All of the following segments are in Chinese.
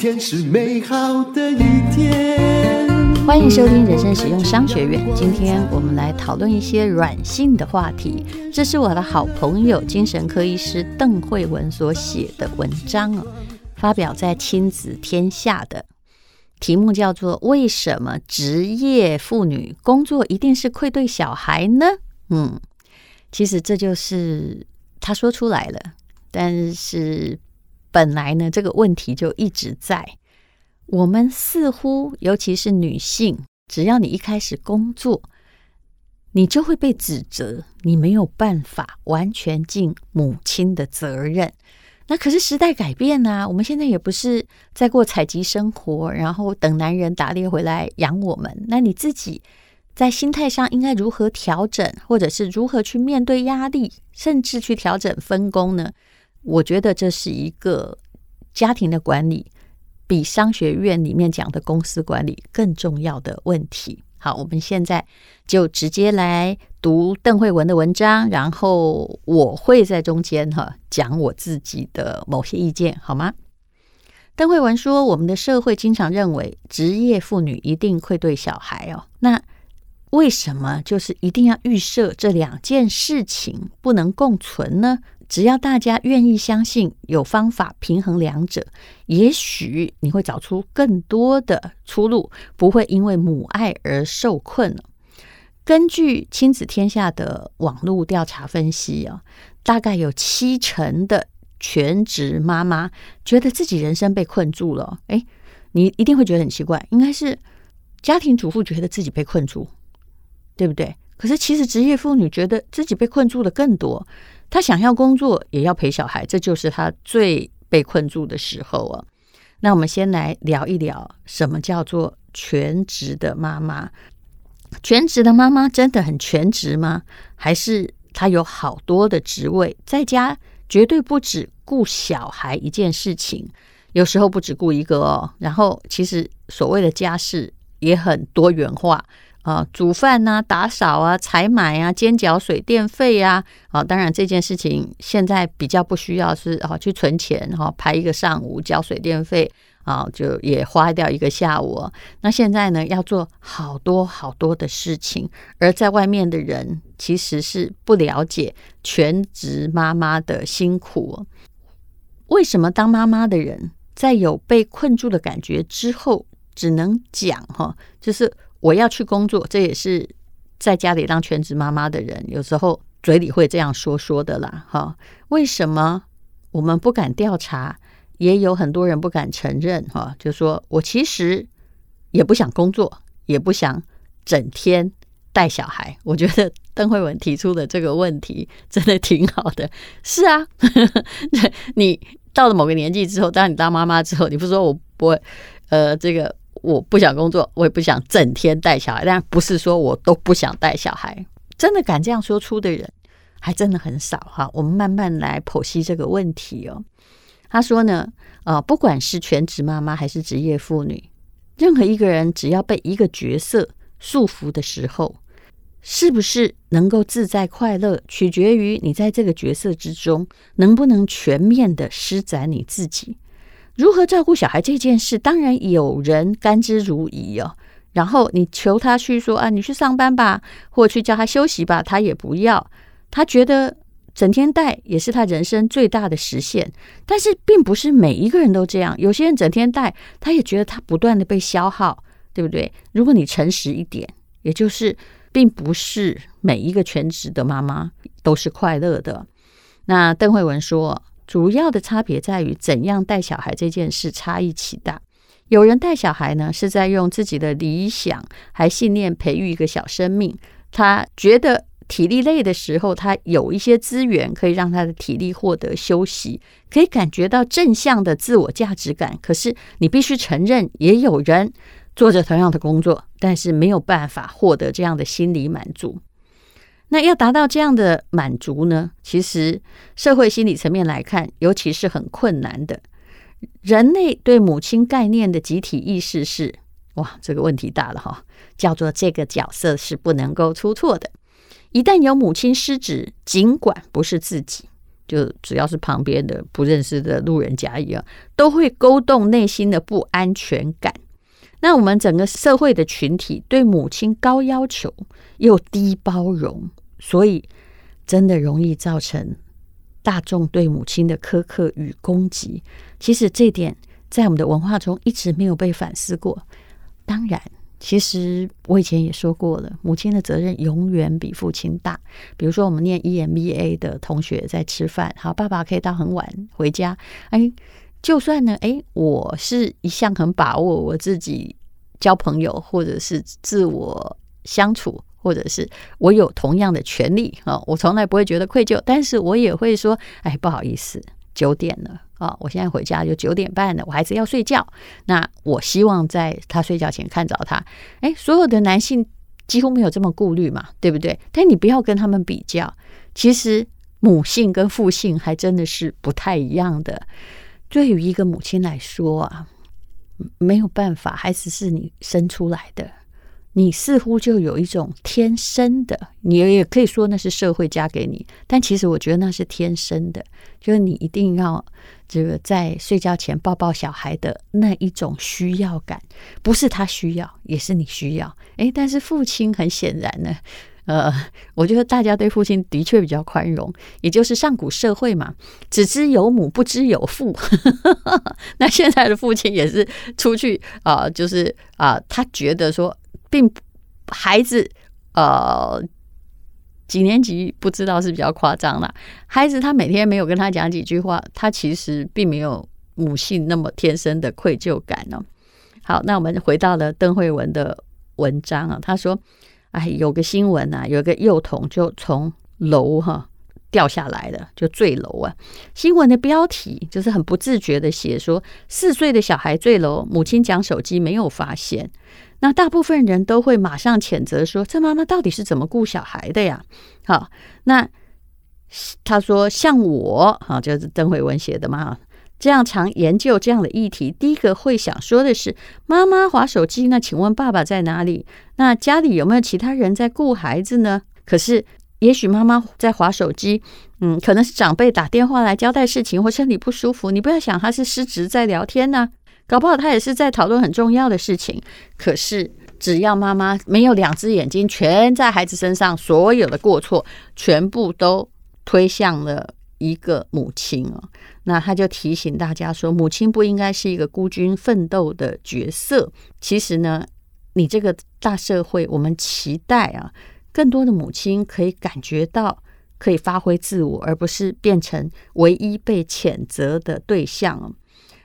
天是美好的一天。欢迎收听人生实用商学院。今天我们来讨论一些软性的话题。这是我的好朋友精神科医师邓慧文所写的文章哦，发表在《亲子天下》的，题目叫做《为什么职业妇女工作一定是愧对小孩呢？》嗯，其实这就是他说出来了，但是。本来呢，这个问题就一直在。我们似乎，尤其是女性，只要你一开始工作，你就会被指责，你没有办法完全尽母亲的责任。那可是时代改变啊，我们现在也不是在过采集生活，然后等男人打猎回来养我们。那你自己在心态上应该如何调整，或者是如何去面对压力，甚至去调整分工呢？我觉得这是一个家庭的管理，比商学院里面讲的公司管理更重要的问题。好，我们现在就直接来读邓慧文的文章，然后我会在中间哈讲我自己的某些意见，好吗？邓慧文说，我们的社会经常认为职业妇女一定愧对小孩哦，那为什么就是一定要预设这两件事情不能共存呢？只要大家愿意相信有方法平衡两者，也许你会找出更多的出路，不会因为母爱而受困。根据亲子天下的网络调查分析啊，大概有七成的全职妈妈觉得自己人生被困住了。诶，你一定会觉得很奇怪，应该是家庭主妇觉得自己被困住，对不对？可是其实职业妇女觉得自己被困住的更多。他想要工作，也要陪小孩，这就是他最被困住的时候啊。那我们先来聊一聊，什么叫做全职的妈妈？全职的妈妈真的很全职吗？还是她有好多的职位，在家绝对不止顾小孩一件事情，有时候不止顾一个哦。然后，其实所谓的家事也很多元化。啊，煮饭呐、打扫啊，采买啊，煎缴水电费啊。啊，当然这件事情现在比较不需要是啊，去存钱哈，排一个上午交水电费啊，就也花掉一个下午。那现在呢，要做好多好多的事情，而在外面的人其实是不了解全职妈妈的辛苦。为什么当妈妈的人在有被困住的感觉之后，只能讲哈，就是。我要去工作，这也是在家里当全职妈妈的人有时候嘴里会这样说说的啦。哈，为什么我们不敢调查？也有很多人不敢承认。哈，就说我其实也不想工作，也不想整天带小孩。我觉得邓惠文提出的这个问题真的挺好的。是啊，你到了某个年纪之后，当你当妈妈之后，你不说我不会，呃，这个。我不想工作，我也不想整天带小孩，但不是说我都不想带小孩。真的敢这样说出的人，还真的很少哈。我们慢慢来剖析这个问题哦。他说呢，呃，不管是全职妈妈还是职业妇女，任何一个人只要被一个角色束缚的时候，是不是能够自在快乐，取决于你在这个角色之中能不能全面的施展你自己。如何照顾小孩这件事，当然有人甘之如饴哦。然后你求他去说啊，你去上班吧，或去叫他休息吧，他也不要。他觉得整天带也是他人生最大的实现。但是并不是每一个人都这样，有些人整天带，他也觉得他不断的被消耗，对不对？如果你诚实一点，也就是并不是每一个全职的妈妈都是快乐的。那邓惠文说。主要的差别在于怎样带小孩这件事差异极大。有人带小孩呢，是在用自己的理想还信念培育一个小生命。他觉得体力累的时候，他有一些资源可以让他的体力获得休息，可以感觉到正向的自我价值感。可是你必须承认，也有人做着同样的工作，但是没有办法获得这样的心理满足。那要达到这样的满足呢？其实社会心理层面来看，尤其是很困难的。人类对母亲概念的集体意识是：哇，这个问题大了哈，叫做这个角色是不能够出错的。一旦有母亲失职，尽管不是自己，就只要是旁边的不认识的路人甲乙啊，都会勾动内心的不安全感。那我们整个社会的群体对母亲高要求又低包容，所以真的容易造成大众对母亲的苛刻与攻击。其实这点在我们的文化中一直没有被反思过。当然。其实我以前也说过了，母亲的责任永远比父亲大。比如说，我们念 EMBA 的同学在吃饭，好，爸爸可以到很晚回家。哎，就算呢，哎，我是一向很把握我自己交朋友，或者是自我相处，或者是我有同样的权利啊，我从来不会觉得愧疚，但是我也会说，哎，不好意思，九点了。啊、我现在回家就九点半了，我孩子要睡觉。那我希望在他睡觉前看着他。哎，所有的男性几乎没有这么顾虑嘛，对不对？但你不要跟他们比较，其实母性跟父性还真的是不太一样的。对于一个母亲来说啊，没有办法，孩子是你生出来的。你似乎就有一种天生的，你也可以说那是社会加给你，但其实我觉得那是天生的，就是你一定要这个在睡觉前抱抱小孩的那一种需要感，不是他需要，也是你需要。诶，但是父亲很显然呢，呃，我觉得大家对父亲的确比较宽容，也就是上古社会嘛，只知有母不知有父。那现在的父亲也是出去啊、就是啊、他觉得说。并孩子，呃，几年级不知道是比较夸张了。孩子他每天没有跟他讲几句话，他其实并没有母性那么天生的愧疚感呢。好，那我们回到了邓惠文的文章啊，他说：“哎，有个新闻啊，有个幼童就从楼哈。”掉下来了，就坠楼啊！新闻的标题就是很不自觉的写说，四岁的小孩坠楼，母亲讲手机没有发现。那大部分人都会马上谴责说，这妈妈到底是怎么顾小孩的呀？好，那他说像我啊，就是邓惠文写的嘛，这样常研究这样的议题，第一个会想说的是，妈妈滑手机，那请问爸爸在哪里？那家里有没有其他人在顾孩子呢？可是。也许妈妈在滑手机，嗯，可能是长辈打电话来交代事情或身体不舒服。你不要想他是失职在聊天呢，搞不好他也是在讨论很重要的事情。可是只要妈妈没有两只眼睛全在孩子身上，所有的过错全部都推向了一个母亲哦。那他就提醒大家说，母亲不应该是一个孤军奋斗的角色。其实呢，你这个大社会，我们期待啊。更多的母亲可以感觉到可以发挥自我，而不是变成唯一被谴责的对象。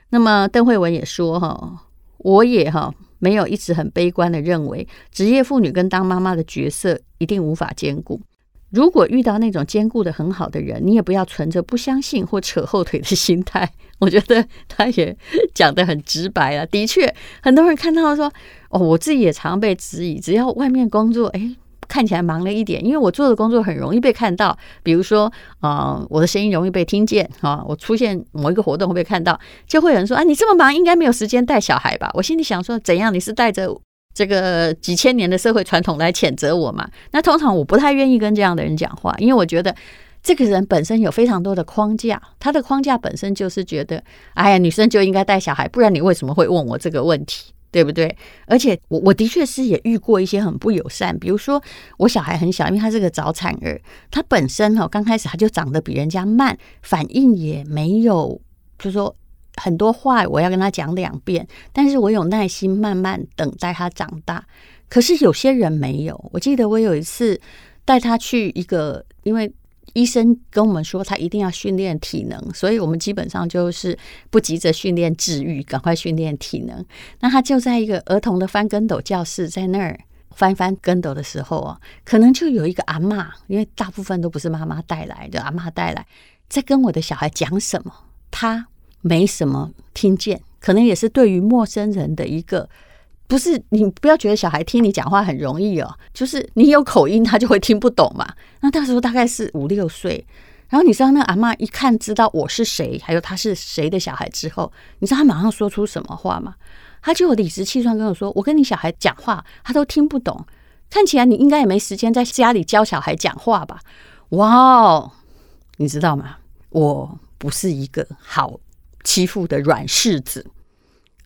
那么邓惠文也说：“哈，我也哈没有一直很悲观的认为职业妇女跟当妈妈的角色一定无法兼顾。如果遇到那种兼顾得很好的人，你也不要存着不相信或扯后腿的心态。”我觉得他也讲得很直白啊。的确，很多人看到说：“哦，我自己也常被质疑，只要外面工作，哎。”看起来忙了一点，因为我做的工作很容易被看到，比如说，啊、我的声音容易被听见，啊，我出现某一个活动会被看到，就会有人说，啊，你这么忙，应该没有时间带小孩吧？我心里想说，怎样？你是带着这个几千年的社会传统来谴责我嘛？那通常我不太愿意跟这样的人讲话，因为我觉得这个人本身有非常多的框架，他的框架本身就是觉得，哎呀，女生就应该带小孩，不然你为什么会问我这个问题？对不对？而且我我的确是也遇过一些很不友善，比如说我小孩很小，因为他是个早产儿，他本身哈刚开始他就长得比人家慢，反应也没有，就是说很多话我要跟他讲两遍，但是我有耐心慢慢等待他长大。可是有些人没有，我记得我有一次带他去一个，因为。医生跟我们说，他一定要训练体能，所以我们基本上就是不急着训练治愈，赶快训练体能。那他就在一个儿童的翻跟斗教室，在那儿翻翻跟斗的时候啊，可能就有一个阿嬷，因为大部分都不是妈妈带来的，阿嬷带来，在跟我的小孩讲什么，他没什么听见，可能也是对于陌生人的一个。不是，你不要觉得小孩听你讲话很容易哦，就是你有口音，他就会听不懂嘛。那那时候大概是五六岁，然后你知道那阿嬷一看知道我是谁，还有他是谁的小孩之后，你知道他马上说出什么话吗？他就理直气壮跟我说：“我跟你小孩讲话，他都听不懂。看起来你应该也没时间在家里教小孩讲话吧？”哇哦，你知道吗？我不是一个好欺负的软柿子，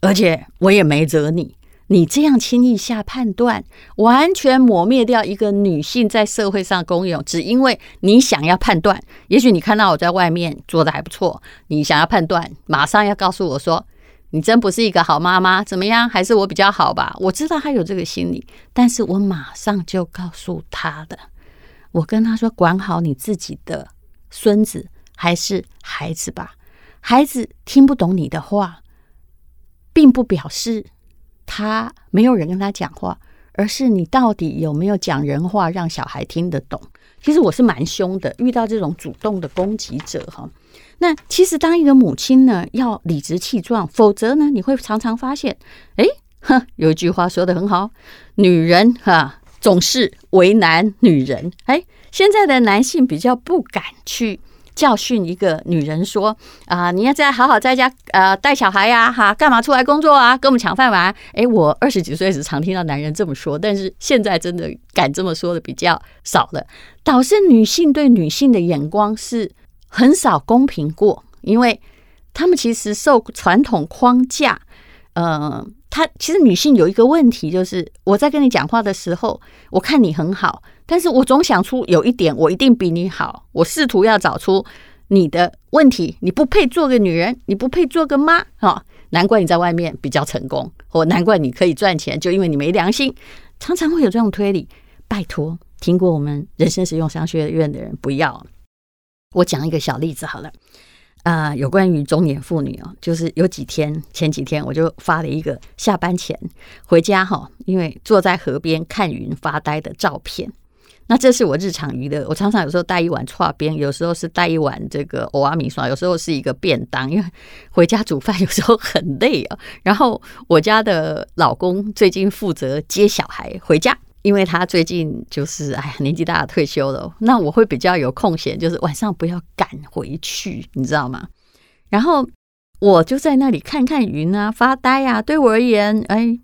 而且我也没惹你。你这样轻易下判断，完全抹灭掉一个女性在社会上功用，只因为你想要判断。也许你看到我在外面做得还不错，你想要判断，马上要告诉我说，你真不是一个好妈妈，怎么样？还是我比较好吧？我知道他有这个心理，但是我马上就告诉他的，我跟他说，管好你自己的孙子还是孩子吧。孩子听不懂你的话，并不表示。他没有人跟他讲话，而是你到底有没有讲人话让小孩听得懂？其实我是蛮凶的，遇到这种主动的攻击者哈。那其实当一个母亲呢，要理直气壮，否则呢，你会常常发现，哎，哼，有一句话说的很好，女人哈总是为难女人。哎，现在的男性比较不敢去。教训一个女人说：“啊、你要在好好在家呃带小孩呀，哈，干嘛出来工作啊？跟我们抢饭碗？”哎，我二十几岁时常听到男人这么说，但是现在真的敢这么说的比较少了。导致女性对女性的眼光是很少公平过，因为他们其实受传统框架。呃，他其实女性有一个问题，就是我在跟你讲话的时候，我看你很好。但是我总想出有一点，我一定比你好。我试图要找出你的问题，你不配做个女人，你不配做个妈，哈，难怪你在外面比较成功，或难怪你可以赚钱，就因为你没良心。常常会有这种推理。拜托，听过我们人生实用商学院的人不要。我讲一个小例子好了，啊、有关于中年妇女哦，就是有几天，前几天我就发了一个下班前回家哈，因为坐在河边看云发呆的照片。那这是我日常娱乐，我常常有时候带一碗剉冰，有时候是带一碗这个蚵仔面线，有时候是一个便当，因为回家煮饭有时候很累啊。然后我家的老公最近负责接小孩回家，因为他最近就是哎呀年纪大了退休了，那我会比较有空闲，就是晚上不要赶回去，你知道吗？然后我就在那里看看云啊，发呆啊。对我而言，哎，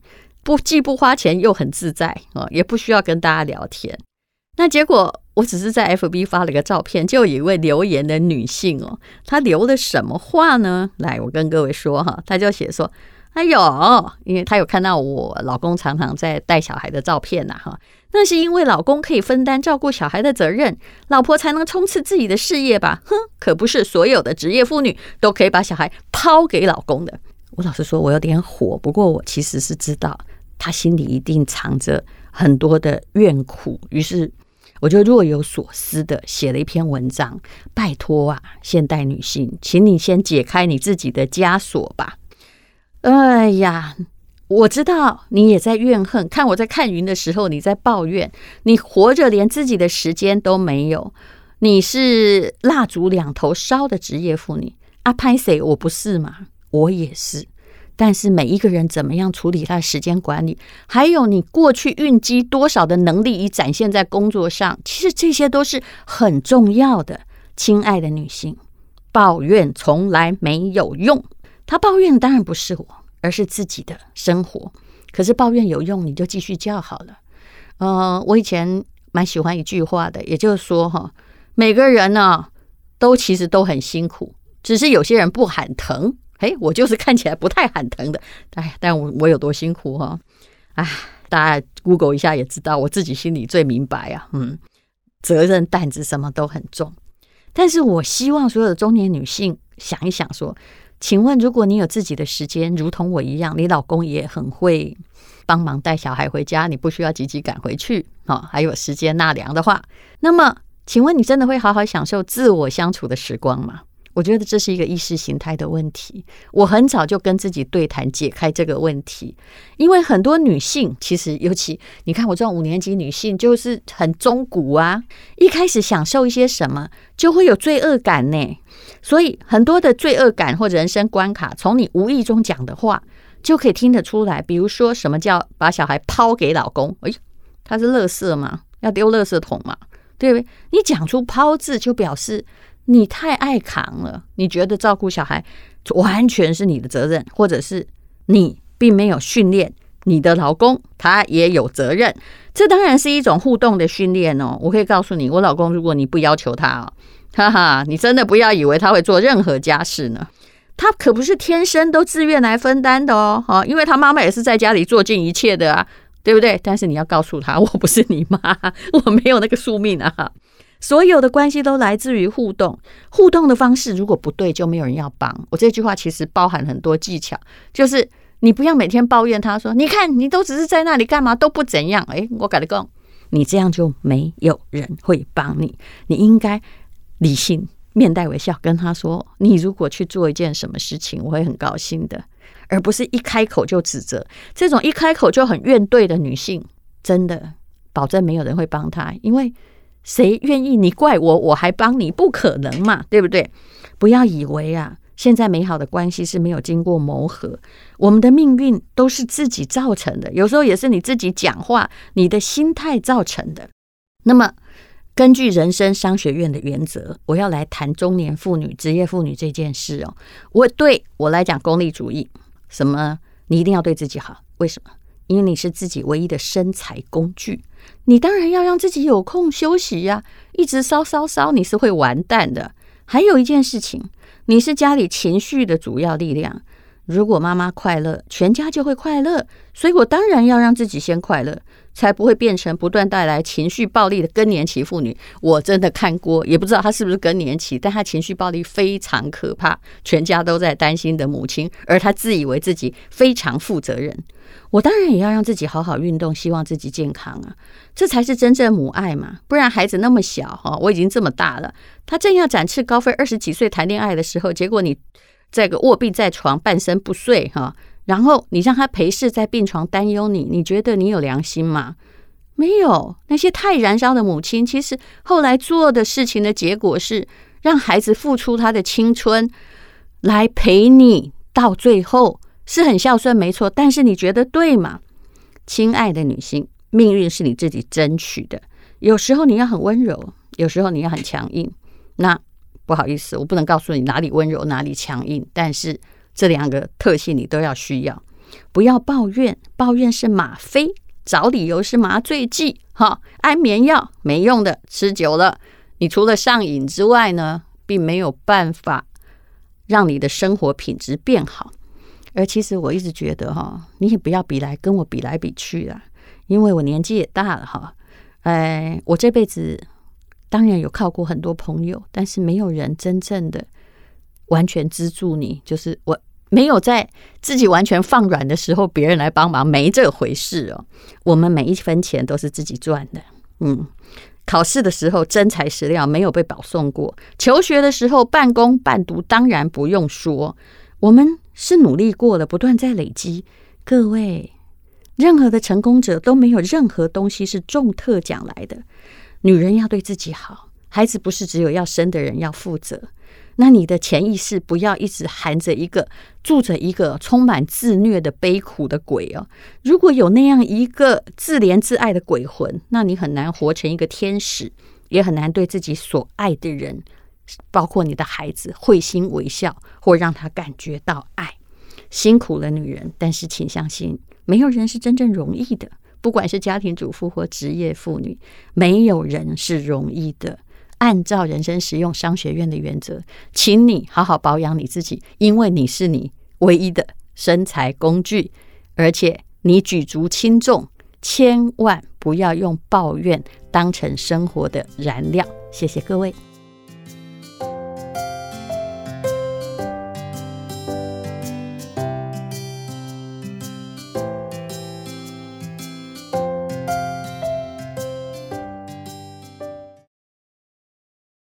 不既不花钱又很自在啊，也不需要跟大家聊天。那结果，我只是在 FB 发了个照片，就有一位留言的女性哦，她留的什么话呢？来，我跟各位说哈，她就写说：“哎呦，因为她有看到我老公常常在带小孩的照片呐，哈，那是因为老公可以分担照顾小孩的责任，老婆才能冲刺自己的事业吧？哼，可不是所有的职业妇女都可以把小孩抛给老公的。”我老实说，我有点火，不过我其实是知道她心里一定藏着很多的怨苦，于是。我就若有所思的写了一篇文章，拜托啊，现代女性，请你先解开你自己的枷锁吧。哎呀，我知道你也在怨恨，看我在看云的时候，你在抱怨，你活着连自己的时间都没有，你是蜡烛两头烧的职业妇女啊，拍谁？我不是吗？我也是。但是每一个人怎么样处理他的时间管理，还有你过去蕴积多少的能力已展现在工作上，其实这些都是很重要的。亲爱的女性，抱怨从来没有用。他抱怨的当然不是我，而是自己的生活。可是抱怨有用，你就继续叫好了。呃，我以前蛮喜欢一句话的，也就是说哈，每个人呢都其实都很辛苦，只是有些人不喊疼。哎，我就是看起来不太喊疼的，哎，但我我有多辛苦哈、哎，大家 Google 一下也知道，我自己心里最明白啊。嗯，责任担子什么都很重，但是我希望所有的中年女性想一想说，请问如果你有自己的时间，如同我一样，你老公也很会帮忙带小孩回家，你不需要急急赶回去啊、还有时间纳凉的话，那么请问你真的会好好享受自我相处的时光吗？我觉得这是一个意识形态的问题。我很早就跟自己对谈，解开这个问题。因为很多女性，其实尤其你看我这种五年级女性，就是很中古啊。一开始享受一些什么，就会有罪恶感呢。所以很多的罪恶感或人生关卡，从你无意中讲的话，就可以听得出来。比如说，什么叫把小孩抛给老公？哎，他是垃圾吗？要丢垃圾桶吗？对不对？你讲出“抛”字，就表示。你太爱扛了，你觉得照顾小孩完全是你的责任，或者是你并没有训练你的老公，他也有责任。这当然是一种互动的训练哦。我可以告诉你，我老公，如果你不要求他，哈哈，你真的不要以为他会做任何家事呢，他可不是天生都自愿来分担的哦，哈，因为他妈妈也是在家里做尽一切的啊，对不对？但是你要告诉他，我不是你妈，我没有那个宿命啊。所有的关系都来自于互动，互动的方式如果不对，就没有人要帮。我这句话其实包含很多技巧，就是你不要每天抱怨他说，你看你都只是在那里干嘛都不怎样，哎，我跟你讲，你这样就没有人会帮你，你应该。理性，面带微笑跟他说：“你如果去做一件什么事情，我会很高兴的，而不是一开口就指责。这种一开口就很怨怼的女性，真的保证没有人会帮她，因为谁愿意你怪我，我还帮你？不可能嘛，对不对？不要以为啊，现在美好的关系是没有经过磨合，我们的命运都是自己造成的，有时候也是你自己讲话、你的心态造成的。那么。”根据人生商学院的原则，我要来谈中年妇女、职业妇女这件事哦。我对我来讲，功利主义，什么？你一定要对自己好，为什么？因为你是自己唯一的生财工具，你当然要让自己有空休息呀。一直烧烧烧，你是会完蛋的。还有一件事情，你是家里情绪的主要力量。如果妈妈快乐，全家就会快乐。所以我当然要让自己先快乐。才不会变成不断带来情绪暴力的更年期妇女。我真的看过，也不知道她是不是更年期，但她情绪暴力非常可怕，全家都在担心的母亲，而她自以为自己非常负责任。我当然也要让自己好好运动，希望自己健康啊，这才是真正母爱嘛。不然孩子那么小哈，我已经这么大了，他正要展翅高飞，二十几岁谈恋爱的时候，结果你这个卧病在床，半身不遂哈。然后你让他陪侍在病床担忧你，你觉得你有良心吗？没有。那些太燃烧的母亲，其实后来做的事情的结果是让孩子付出他的青春来陪你，到最后是很孝顺，没错。但是你觉得对吗？亲爱的女性，命运是你自己争取的。有时候你要很温柔，有时候你要很强硬。那不好意思，我不能告诉你哪里温柔，哪里强硬，但是。这两个特性你都要需要，不要抱怨，抱怨是吗啡，找理由是麻醉剂，哈，安眠药没用的，吃久了，你除了上瘾之外呢，并没有办法让你的生活品质变好。而其实我一直觉得哈，你也不要比来跟我比来比去啦，因为我年纪也大了哈，哎，我这辈子当然有靠过很多朋友，但是没有人真正的。完全资助你，就是我没有在自己完全放软的时候，别人来帮忙，没这回事哦。我们每一分钱都是自己赚的。嗯，考试的时候真材实料，没有被保送过。求学的时候半工半读，当然不用说。我们是努力过了，不断在累积。各位，任何的成功者都没有任何东西是中特奖来的。女人要对自己好，孩子不是只有要生的人要负责。那你的潜意识不要一直含着一个住着一个充满自虐的悲苦的鬼哦。如果有那样一个自怜自爱的鬼魂，那你很难活成一个天使，也很难对自己所爱的人，包括你的孩子，会心微笑或让他感觉到爱。辛苦了，女人。但是请相信，没有人是真正容易的，不管是家庭主妇或职业妇女，没有人是容易的。按照人生实用商学院的原则，请你好好保养你自己，因为你是你唯一的身材工具，而且你举足轻重，千万不要用抱怨当成生活的燃料。谢谢各位。